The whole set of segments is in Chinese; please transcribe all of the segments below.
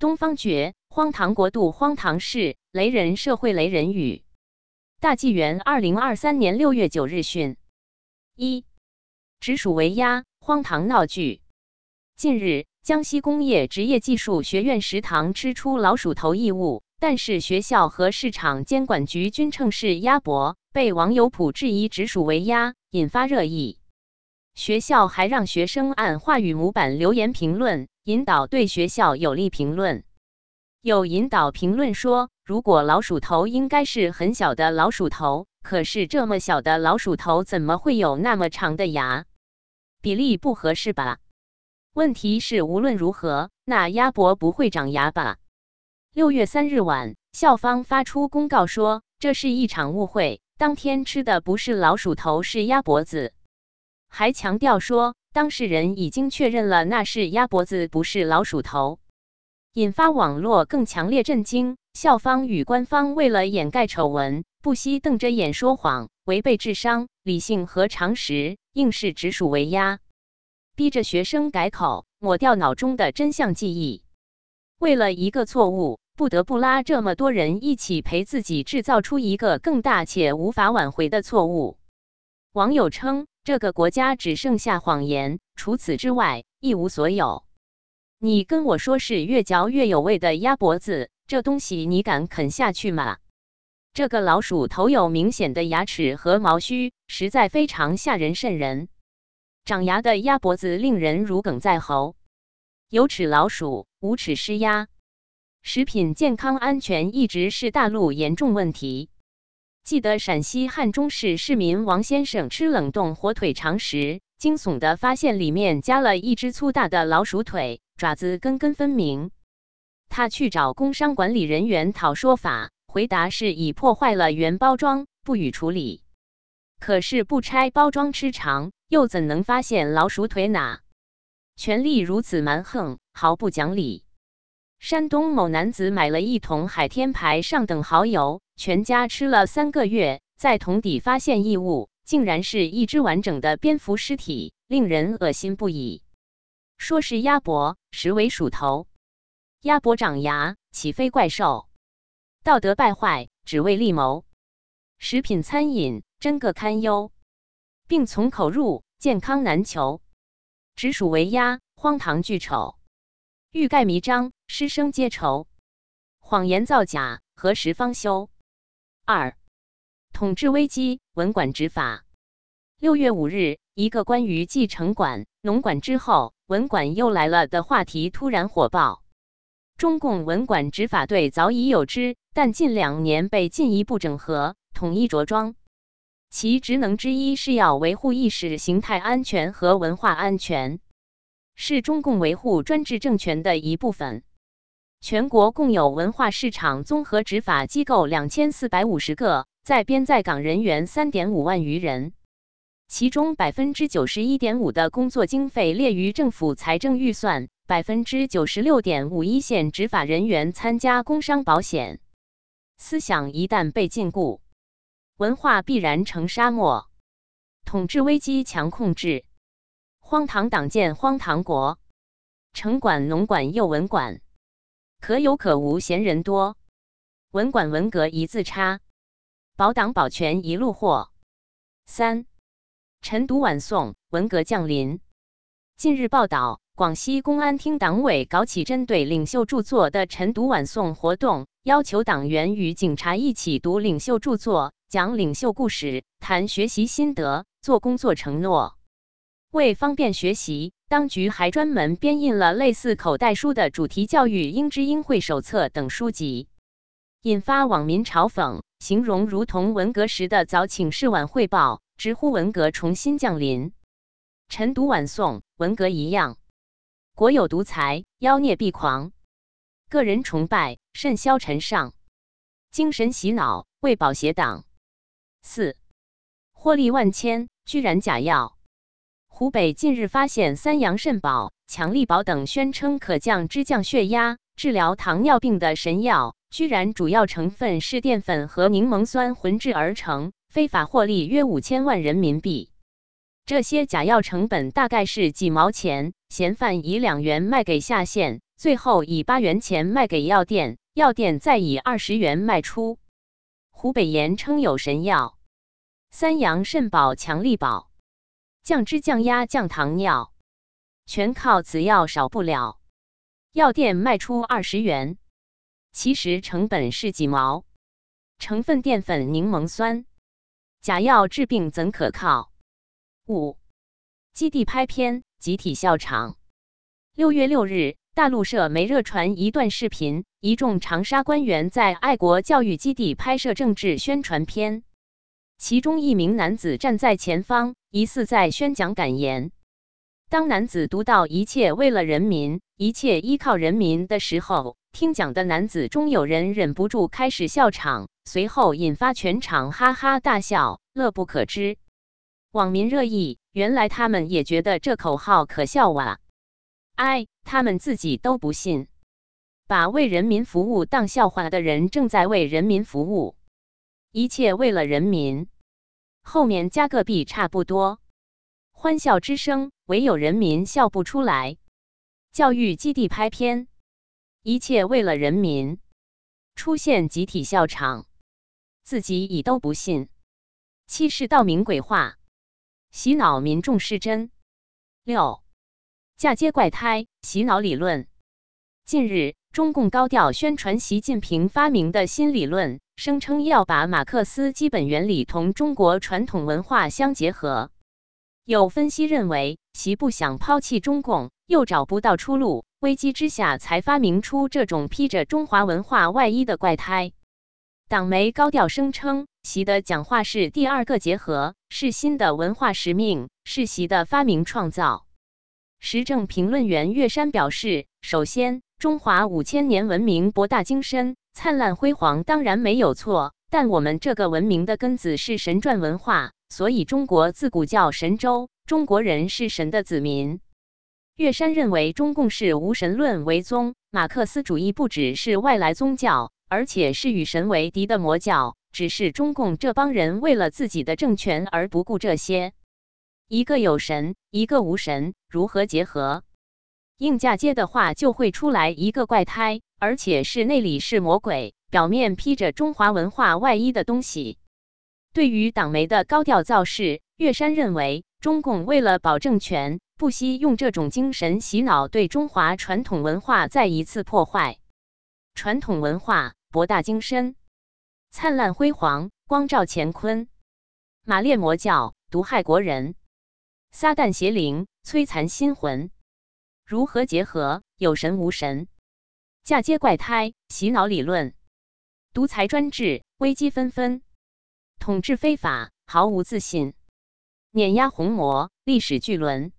东方觉，荒唐国度，荒唐事，雷人社会，雷人语。大纪元二零二三年六月九日讯：一，直属为鸭，荒唐闹剧。近日，江西工业职业技术学院食堂吃出老鼠头异物，但是学校和市场监管局均称是鸭脖，被网友普质疑直属为鸭，引发热议。学校还让学生按话语模板留言评论。引导对学校有利评论，有引导评论说，如果老鼠头应该是很小的老鼠头，可是这么小的老鼠头怎么会有那么长的牙？比例不合适吧？问题是无论如何，那鸭脖不会长牙吧？六月三日晚，校方发出公告说，这是一场误会，当天吃的不是老鼠头，是鸭脖子，还强调说。当事人已经确认了那是鸭脖子，不是老鼠头，引发网络更强烈震惊。校方与官方为了掩盖丑闻，不惜瞪着眼说谎，违背智商、理性和常识，硬是直属为鸭，逼着学生改口，抹掉脑中的真相记忆。为了一个错误，不得不拉这么多人一起陪自己制造出一个更大且无法挽回的错误。网友称。这个国家只剩下谎言，除此之外一无所有。你跟我说是越嚼越有味的鸭脖子，这东西你敢啃下去吗？这个老鼠头有明显的牙齿和毛须，实在非常吓人瘆人。长牙的鸭脖子令人如鲠在喉。有齿老鼠，无齿狮鸭。食品健康安全一直是大陆严重问题。记得陕西汉中市市民王先生吃冷冻火腿肠时，惊悚的发现里面加了一只粗大的老鼠腿，爪子根根分明。他去找工商管理人员讨说法，回答是已破坏了原包装，不予处理。可是不拆包装吃肠，又怎能发现老鼠腿呢？权力如此蛮横，毫不讲理。山东某男子买了一桶海天牌上等蚝油，全家吃了三个月，在桶底发现异物，竟然是一只完整的蝙蝠尸体，令人恶心不已。说是鸭脖，实为鼠头。鸭脖长牙，岂非怪兽？道德败坏，只为利谋。食品餐饮真个堪忧，病从口入，健康难求。直属为鸭，荒唐巨丑。欲盖弥彰，师生皆愁；谎言造假，何时方休？二、统治危机，文管执法。六月五日，一个关于继城管、农管之后，文管又来了的话题突然火爆。中共文管执法队早已有之，但近两年被进一步整合、统一着装。其职能之一是要维护意识形态安全和文化安全。是中共维护专制政权的一部分。全国共有文化市场综合执法机构两千四百五十个，在编在岗人员三点五万余人，其中百分之九十一点五的工作经费列于政府财政预算，百分之九十六点五一线执法人员参加工伤保险。思想一旦被禁锢，文化必然成沙漠。统治危机强控制。荒唐党建荒唐国，城管农管又文管，可有可无闲人多，文管文革一字差，保党保权一路货。三晨读晚诵，文革降临。近日报道，广西公安厅党委搞起针对领袖著作的晨读晚诵活动，要求党员与警察一起读领袖著作，讲领袖故事，谈学习心得，做工作承诺。为方便学习，当局还专门编印了类似口袋书的主题教育应知应会手册等书籍，引发网民嘲讽，形容如同文革时的早请示晚汇报，直呼文革重新降临。晨读晚诵，文革一样，国有独裁，妖孽必狂，个人崇拜，甚嚣尘上，精神洗脑，为保邪党。四，获利万千，居然假药。湖北近日发现三阳肾宝、强力宝等宣称可降脂、降血压、治疗糖尿病的神药，居然主要成分是淀粉和柠檬酸混制而成，非法获利约五千万人民币。这些假药成本大概是几毛钱，嫌犯以两元卖给下线，最后以八元钱卖给药店，药店再以二十元卖出。湖北盐称有神药，三阳肾宝、强力宝，降脂降压降糖尿，全靠此药少不了。药店卖出二十元，其实成本是几毛。成分淀粉、柠檬酸，假药治病怎可靠？五基地拍片，集体笑场。六月六日。大陆社媒热传一段视频，一众长沙官员在爱国教育基地拍摄政治宣传片，其中一名男子站在前方，疑似在宣讲感言。当男子读到“一切为了人民，一切依靠人民”的时候，听讲的男子中有人忍不住开始笑场，随后引发全场哈哈大笑，乐不可支。网民热议：原来他们也觉得这口号可笑哇！哎，他们自己都不信，把为人民服务当笑话的人正在为人民服务，一切为了人民。后面加个币差不多，欢笑之声，唯有人民笑不出来。教育基地拍片，一切为了人民，出现集体笑场，自己已都不信，欺世盗名鬼话，洗脑民众是真。六。嫁接怪胎洗脑理论。近日，中共高调宣传习近平发明的新理论，声称要把马克思基本原理同中国传统文化相结合。有分析认为，习不想抛弃中共，又找不到出路，危机之下才发明出这种披着中华文化外衣的怪胎。党媒高调声称，习的讲话是第二个结合，是新的文化使命，是习的发明创造。时政评论员岳山表示：“首先，中华五千年文明博大精深、灿烂辉煌，当然没有错。但我们这个文明的根子是神传文化，所以中国自古叫神州，中国人是神的子民。”岳山认为，中共是无神论为宗，马克思主义不只是外来宗教，而且是与神为敌的魔教。只是中共这帮人为了自己的政权而不顾这些。一个有神，一个无神，如何结合？硬嫁接的话，就会出来一个怪胎，而且是内里是魔鬼，表面披着中华文化外衣的东西。对于党媒的高调造势，岳山认为，中共为了保政权，不惜用这种精神洗脑，对中华传统文化再一次破坏。传统文化博大精深、灿烂辉煌、光照乾坤，马列魔教毒害国人。撒旦邪灵摧残心魂，如何结合？有神无神，嫁接怪胎，洗脑理论，独裁专制，危机纷纷，统治非法，毫无自信，碾压红魔，历史巨轮，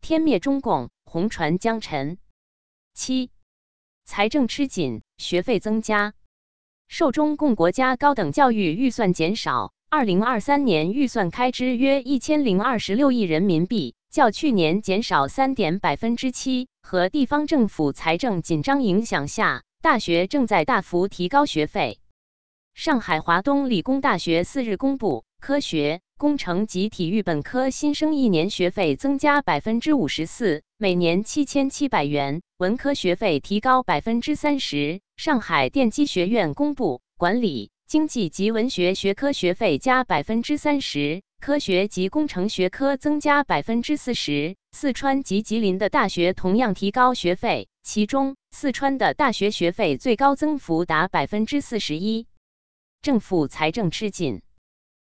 天灭中共，红船将沉。七，财政吃紧，学费增加，受中共国家高等教育预算减少。二零二三年预算开支约一千零二十六亿人民币，较去年减少三点百分之七。和地方政府财政紧张影响下，大学正在大幅提高学费。上海华东理工大学四日公布，科学、工程及体育本科新生一年学费增加百分之五十四，每年七千七百元；文科学费提高百分之三十。上海电机学院公布，管理。经济及文学学科学费加百分之三十，科学及工程学科增加百分之四十。四川及吉林的大学同样提高学费，其中四川的大学学费最高增幅达百分之四十一。政府财政吃紧，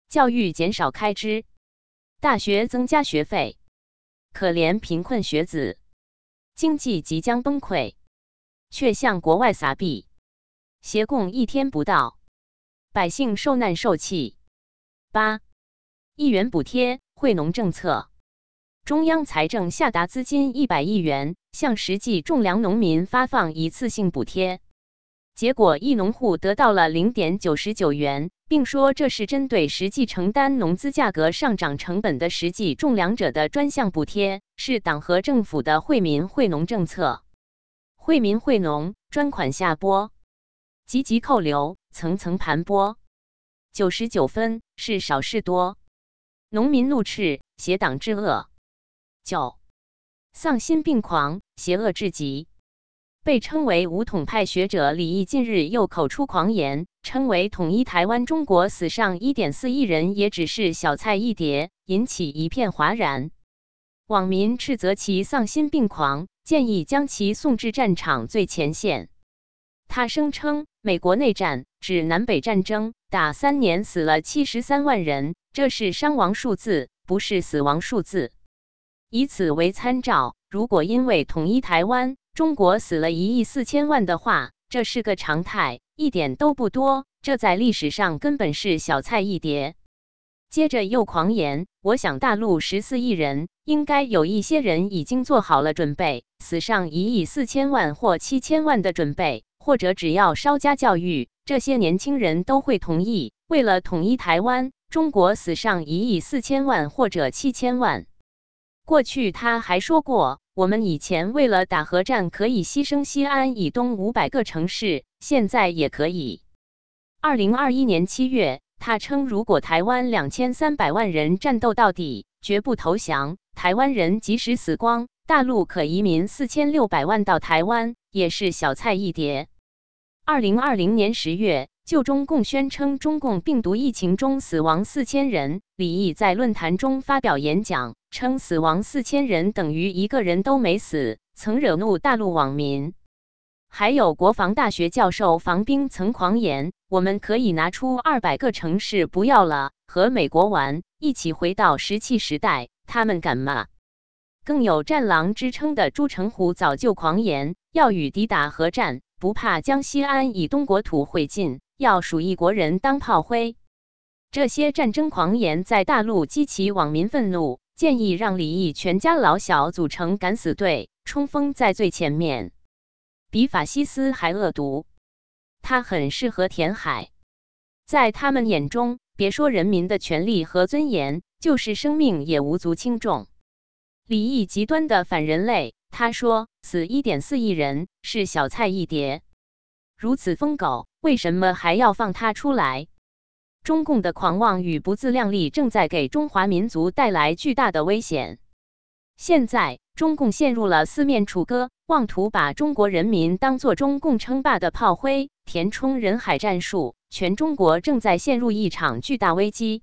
教育减少开支，大学增加学费，可怜贫困学子，经济即将崩溃，却向国外撒币，协共一天不到。百姓受难受气。八亿元补贴惠农政策，中央财政下达资金一百亿元，向实际种粮农民发放一次性补贴。结果，一农户得到了零点九十九元，并说这是针对实际承担农资价格上涨成本的实际种粮者的专项补贴，是党和政府的惠民惠农政策。惠民惠农，专款下拨，积极扣留。层层盘剥，九十九分是少是多？农民怒斥邪党之恶。九丧心病狂，邪恶至极。被称为武统派学者李毅近日又口出狂言，称为统一台湾，中国死上一点四亿人也只是小菜一碟，引起一片哗然。网民斥责其丧心病狂，建议将其送至战场最前线。他声称，美国内战指南北战争打三年死了七十三万人，这是伤亡数字，不是死亡数字。以此为参照，如果因为统一台湾，中国死了一亿四千万的话，这是个常态，一点都不多。这在历史上根本是小菜一碟。接着又狂言，我想大陆十四亿人，应该有一些人已经做好了准备，死上一亿四千万或七千万的准备，或者只要稍加教育，这些年轻人都会同意，为了统一台湾，中国死上一亿四千万或者七千万。过去他还说过，我们以前为了打核战可以牺牲西安以东五百个城市，现在也可以。二零二一年七月。他称，如果台湾两千三百万人战斗到底，绝不投降，台湾人即使死光，大陆可移民四千六百万到台湾，也是小菜一碟。二零二零年十月，就中共宣称中共病毒疫情中死亡四千人，李毅在论坛中发表演讲，称死亡四千人等于一个人都没死，曾惹怒大陆网民。还有国防大学教授房兵曾狂言：“我们可以拿出二百个城市不要了，和美国玩，一起回到石器时代。”他们敢吗？更有“战狼”之称的朱成虎早就狂言：“要与敌打核战，不怕将西安以东国土毁尽，要数一国人当炮灰。”这些战争狂言在大陆激起网民愤怒，建议让李毅全家老小组成敢死队，冲锋在最前面。比法西斯还恶毒，他很适合填海。在他们眼中，别说人民的权利和尊严，就是生命也无足轻重。李毅极端的反人类，他说死一点四亿人是小菜一碟。如此疯狗，为什么还要放他出来？中共的狂妄与不自量力，正在给中华民族带来巨大的危险。现在，中共陷入了四面楚歌。妄图把中国人民当作中共称霸的炮灰，填充人海战术，全中国正在陷入一场巨大危机。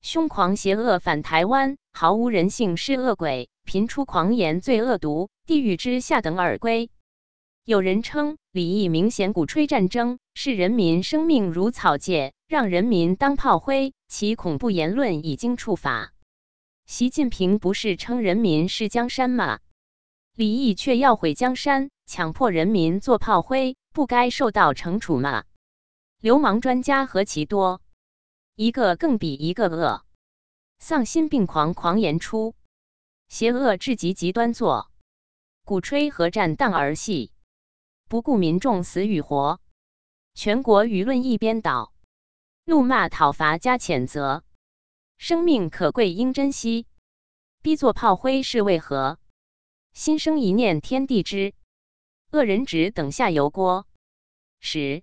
凶狂邪恶反台湾，毫无人性是恶鬼，频出狂言最恶毒，地狱之下等而归。有人称李毅明显鼓吹战争，视人民生命如草芥，让人民当炮灰，其恐怖言论已经触法。习近平不是称人民是江山吗？李毅却要毁江山，强迫人民做炮灰，不该受到惩处吗？流氓专家何其多，一个更比一个恶，丧心病狂，狂言出，邪恶至极，极端作，鼓吹核战当儿戏，不顾民众死与活，全国舆论一边倒，怒骂讨伐加谴责，生命可贵应珍惜，逼作炮灰是为何？心生一念天地知，恶人只等下油锅。十，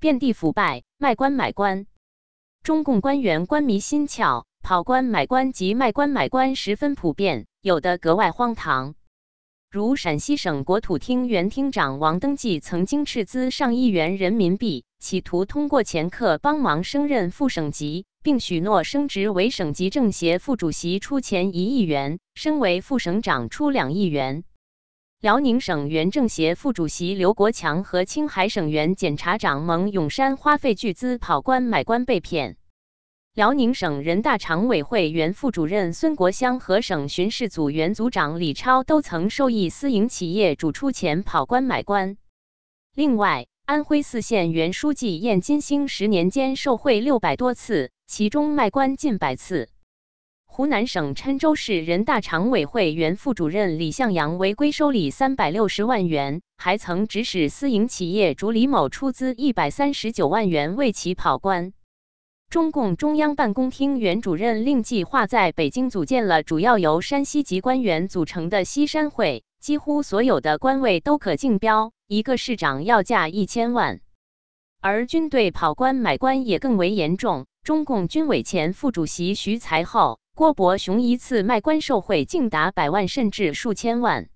遍地腐败，卖官买官。中共官员官迷心窍，跑官买官及卖官买官十分普遍，有的格外荒唐。如陕西省国土厅原厅长王登记曾经斥资上亿元人民币，企图通过掮客帮忙升任副省级。并许诺升职为省级政协副主席出钱一亿元，升为副省长出两亿元。辽宁省原政协副主席刘国强和青海省原检察长蒙永山花费巨资跑官买官被骗。辽宁省人大常委会原副主任孙国香和省巡视组原组长李超都曾受益私营企业主出钱跑官买官。另外，安徽泗县原书记晏金星十年间受贿六百多次。其中卖官近百次。湖南省郴州市人大常委会原副主任李向阳违规收礼三百六十万元，还曾指使私营企业主李某出资一百三十九万元为其跑官。中共中央办公厅原主任令计划在北京组建了主要由山西籍官员组成的西山会，几乎所有的官位都可竞标，一个市长要价一千万。而军队跑官买官也更为严重。中共军委前副主席徐才厚、郭伯雄一次卖官受贿竟达百万甚至数千万，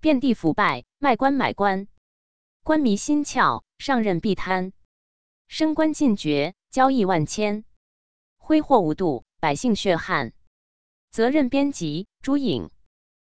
遍地腐败，卖官买官，官迷心窍，上任必贪，升官进爵，交易万千，挥霍无度，百姓血汗。责任编辑：朱颖。